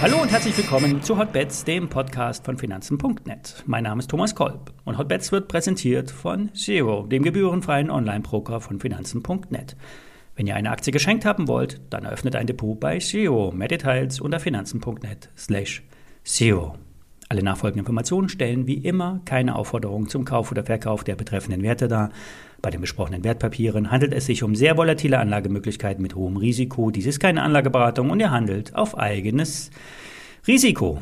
Hallo und herzlich willkommen zu Hotbets, dem Podcast von Finanzen.net. Mein Name ist Thomas Kolb und Hotbets wird präsentiert von Zero, dem gebührenfreien Online-Broker von Finanzen.net. Wenn ihr eine Aktie geschenkt haben wollt, dann eröffnet ein Depot bei Zero. Mehr Details unter finanzen.net slash Zero. Alle nachfolgenden Informationen stellen wie immer keine Aufforderung zum Kauf oder Verkauf der betreffenden Werte dar. Bei den besprochenen Wertpapieren handelt es sich um sehr volatile Anlagemöglichkeiten mit hohem Risiko. Dies ist keine Anlageberatung und ihr handelt auf eigenes Risiko.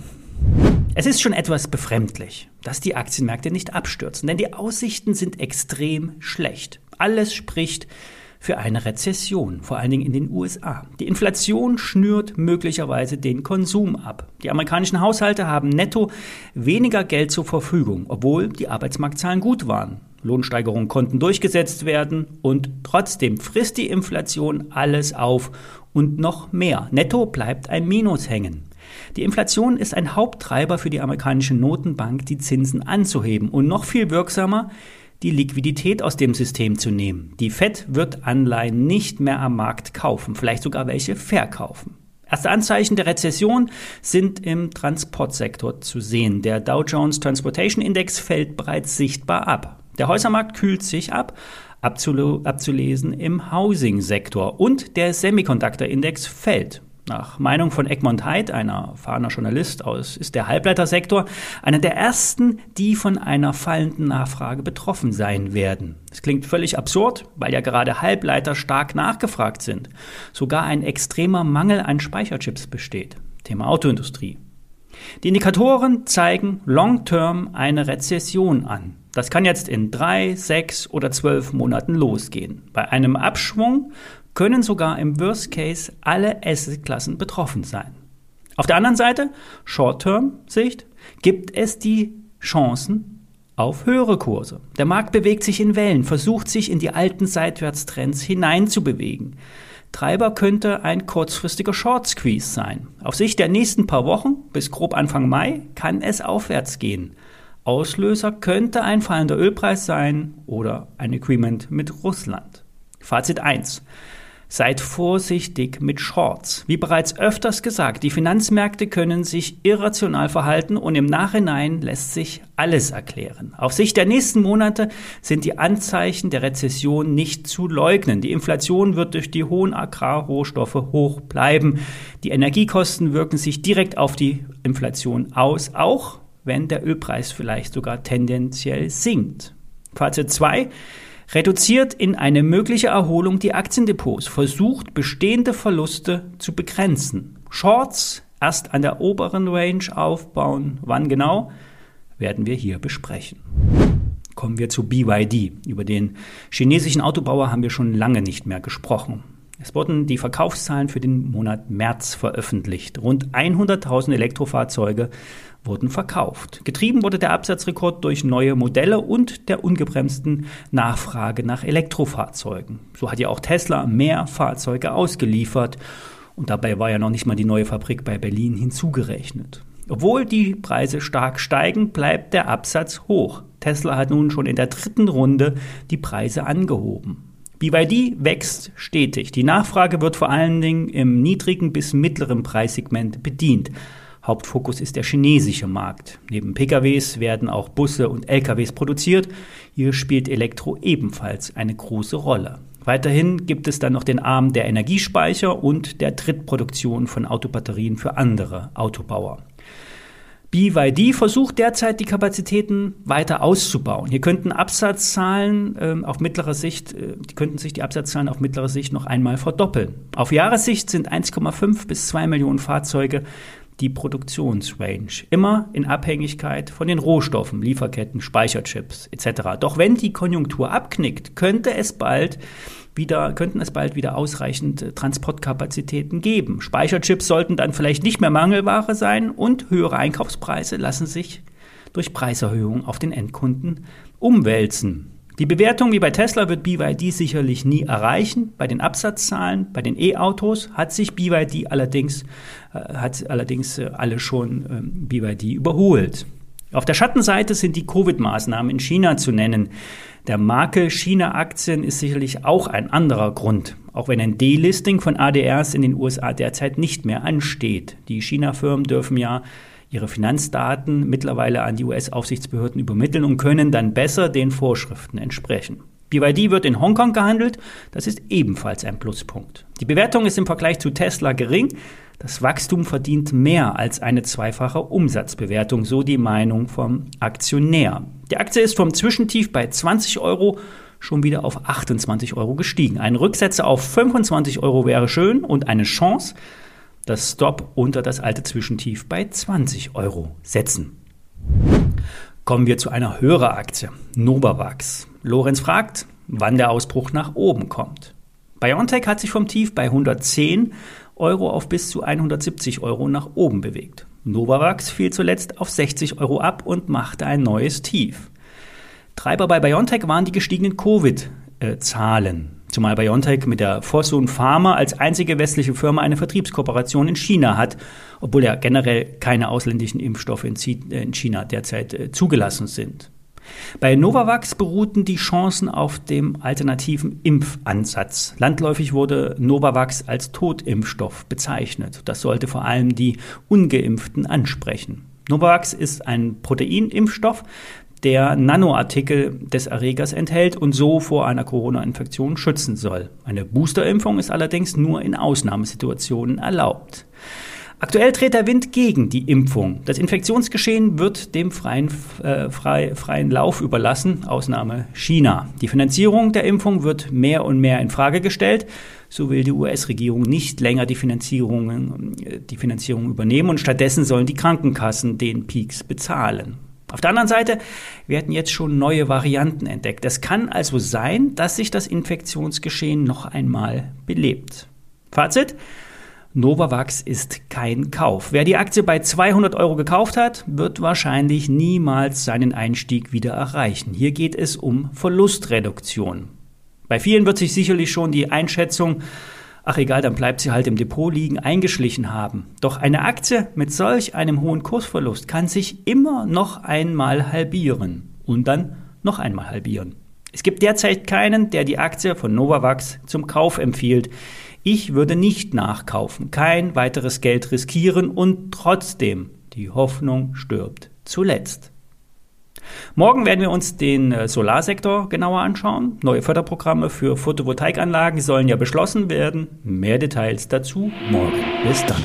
Es ist schon etwas befremdlich, dass die Aktienmärkte nicht abstürzen, denn die Aussichten sind extrem schlecht. Alles spricht für eine Rezession, vor allen Dingen in den USA. Die Inflation schnürt möglicherweise den Konsum ab. Die amerikanischen Haushalte haben netto weniger Geld zur Verfügung, obwohl die Arbeitsmarktzahlen gut waren. Lohnsteigerungen konnten durchgesetzt werden und trotzdem frisst die Inflation alles auf und noch mehr. Netto bleibt ein Minus hängen. Die Inflation ist ein Haupttreiber für die amerikanische Notenbank, die Zinsen anzuheben und noch viel wirksamer, die Liquidität aus dem System zu nehmen. Die Fed wird Anleihen nicht mehr am Markt kaufen, vielleicht sogar welche verkaufen. Erste Anzeichen der Rezession sind im Transportsektor zu sehen. Der Dow Jones Transportation Index fällt bereits sichtbar ab. Der Häusermarkt kühlt sich ab, abzulesen im Housing-Sektor und der Semiconductor-Index fällt. Nach Meinung von Egmont Heid, einer erfahrener Journalist aus, ist der Halbleitersektor einer der ersten, die von einer fallenden Nachfrage betroffen sein werden. Es klingt völlig absurd, weil ja gerade Halbleiter stark nachgefragt sind. Sogar ein extremer Mangel an Speicherchips besteht. Thema Autoindustrie. Die Indikatoren zeigen long-term eine Rezession an. Das kann jetzt in drei, sechs oder zwölf Monaten losgehen. Bei einem Abschwung können sogar im Worst Case alle Assetklassen betroffen sein. Auf der anderen Seite, Short-Term-Sicht, gibt es die Chancen auf höhere Kurse. Der Markt bewegt sich in Wellen, versucht sich in die alten Seitwärtstrends hineinzubewegen. Treiber könnte ein kurzfristiger Short Squeeze sein. Auf Sicht der nächsten paar Wochen bis grob Anfang Mai kann es aufwärts gehen. Auslöser könnte ein fallender Ölpreis sein oder ein Agreement mit Russland. Fazit 1. Seid vorsichtig mit Shorts. Wie bereits öfters gesagt, die Finanzmärkte können sich irrational verhalten und im Nachhinein lässt sich alles erklären. Auf Sicht der nächsten Monate sind die Anzeichen der Rezession nicht zu leugnen. Die Inflation wird durch die hohen Agrarrohstoffe hoch bleiben. Die Energiekosten wirken sich direkt auf die Inflation aus, auch wenn der Ölpreis vielleicht sogar tendenziell sinkt. Fazit 2 reduziert in eine mögliche Erholung die Aktiendepots, versucht bestehende Verluste zu begrenzen. Shorts erst an der oberen Range aufbauen. Wann genau, werden wir hier besprechen. Kommen wir zu BYD. Über den chinesischen Autobauer haben wir schon lange nicht mehr gesprochen. Es wurden die Verkaufszahlen für den Monat März veröffentlicht. Rund 100.000 Elektrofahrzeuge wurden verkauft. Getrieben wurde der Absatzrekord durch neue Modelle und der ungebremsten Nachfrage nach Elektrofahrzeugen. So hat ja auch Tesla mehr Fahrzeuge ausgeliefert und dabei war ja noch nicht mal die neue Fabrik bei Berlin hinzugerechnet. Obwohl die Preise stark steigen, bleibt der Absatz hoch. Tesla hat nun schon in der dritten Runde die Preise angehoben. BYD wächst stetig. Die Nachfrage wird vor allen Dingen im niedrigen bis mittleren Preissegment bedient. Hauptfokus ist der chinesische Markt. Neben PKWs werden auch Busse und LKWs produziert. Hier spielt Elektro ebenfalls eine große Rolle. Weiterhin gibt es dann noch den Arm der Energiespeicher und der Drittproduktion von Autobatterien für andere Autobauer. BYD versucht derzeit die Kapazitäten weiter auszubauen. Hier könnten Absatzzahlen äh, auf mittlerer Sicht, äh, die könnten sich die Absatzzahlen auf mittlerer Sicht noch einmal verdoppeln. Auf Jahressicht sind 1,5 bis 2 Millionen Fahrzeuge die Produktionsrange, immer in Abhängigkeit von den Rohstoffen, Lieferketten, Speicherchips etc. Doch wenn die Konjunktur abknickt, könnte es bald wieder, könnten es bald wieder ausreichend Transportkapazitäten geben. Speicherchips sollten dann vielleicht nicht mehr Mangelware sein und höhere Einkaufspreise lassen sich durch Preiserhöhungen auf den Endkunden umwälzen. Die Bewertung wie bei Tesla wird BYD sicherlich nie erreichen. Bei den Absatzzahlen, bei den E-Autos hat sich BYD allerdings, äh, hat allerdings äh, alle schon äh, BYD überholt. Auf der Schattenseite sind die Covid-Maßnahmen in China zu nennen. Der Makel China-Aktien ist sicherlich auch ein anderer Grund, auch wenn ein Delisting von ADRs in den USA derzeit nicht mehr ansteht. Die China-Firmen dürfen ja ihre Finanzdaten mittlerweile an die US-Aufsichtsbehörden übermitteln und können dann besser den Vorschriften entsprechen. BYD wird in Hongkong gehandelt, das ist ebenfalls ein Pluspunkt. Die Bewertung ist im Vergleich zu Tesla gering, das Wachstum verdient mehr als eine zweifache Umsatzbewertung, so die Meinung vom Aktionär. Die Aktie ist vom Zwischentief bei 20 Euro schon wieder auf 28 Euro gestiegen. Ein Rücksetzer auf 25 Euro wäre schön und eine Chance, das Stop unter das alte Zwischentief bei 20 Euro setzen. Kommen wir zu einer Höreraktie, Novavax. Lorenz fragt, wann der Ausbruch nach oben kommt. BioNTech hat sich vom Tief bei 110 Euro auf bis zu 170 Euro nach oben bewegt. Novavax fiel zuletzt auf 60 Euro ab und machte ein neues Tief. Treiber bei BioNTech waren die gestiegenen Covid-Zahlen. Zumal BioNTech mit der Fosun Pharma als einzige westliche Firma eine Vertriebskooperation in China hat, obwohl ja generell keine ausländischen Impfstoffe in China derzeit äh, zugelassen sind. Bei Novavax beruhten die Chancen auf dem alternativen Impfansatz. Landläufig wurde Novavax als Totimpfstoff bezeichnet. Das sollte vor allem die ungeimpften ansprechen. Novavax ist ein Proteinimpfstoff, der Nanoartikel des Erregers enthält und so vor einer Corona-Infektion schützen soll. Eine Boosterimpfung ist allerdings nur in Ausnahmesituationen erlaubt. Aktuell dreht der Wind gegen die Impfung. Das Infektionsgeschehen wird dem freien, äh, frei, freien Lauf überlassen, Ausnahme China. Die Finanzierung der Impfung wird mehr und mehr in Frage gestellt. So will die US-Regierung nicht länger die Finanzierung, äh, die Finanzierung übernehmen und stattdessen sollen die Krankenkassen den Peaks bezahlen. Auf der anderen Seite werden jetzt schon neue Varianten entdeckt. Es kann also sein, dass sich das Infektionsgeschehen noch einmal belebt. Fazit? Novavax ist kein Kauf. Wer die Aktie bei 200 Euro gekauft hat, wird wahrscheinlich niemals seinen Einstieg wieder erreichen. Hier geht es um Verlustreduktion. Bei vielen wird sich sicherlich schon die Einschätzung, ach egal, dann bleibt sie halt im Depot liegen, eingeschlichen haben. Doch eine Aktie mit solch einem hohen Kursverlust kann sich immer noch einmal halbieren und dann noch einmal halbieren. Es gibt derzeit keinen, der die Aktie von Novavax zum Kauf empfiehlt. Ich würde nicht nachkaufen, kein weiteres Geld riskieren und trotzdem, die Hoffnung stirbt zuletzt. Morgen werden wir uns den äh, Solarsektor genauer anschauen. Neue Förderprogramme für Photovoltaikanlagen sollen ja beschlossen werden. Mehr Details dazu morgen. Bis dann.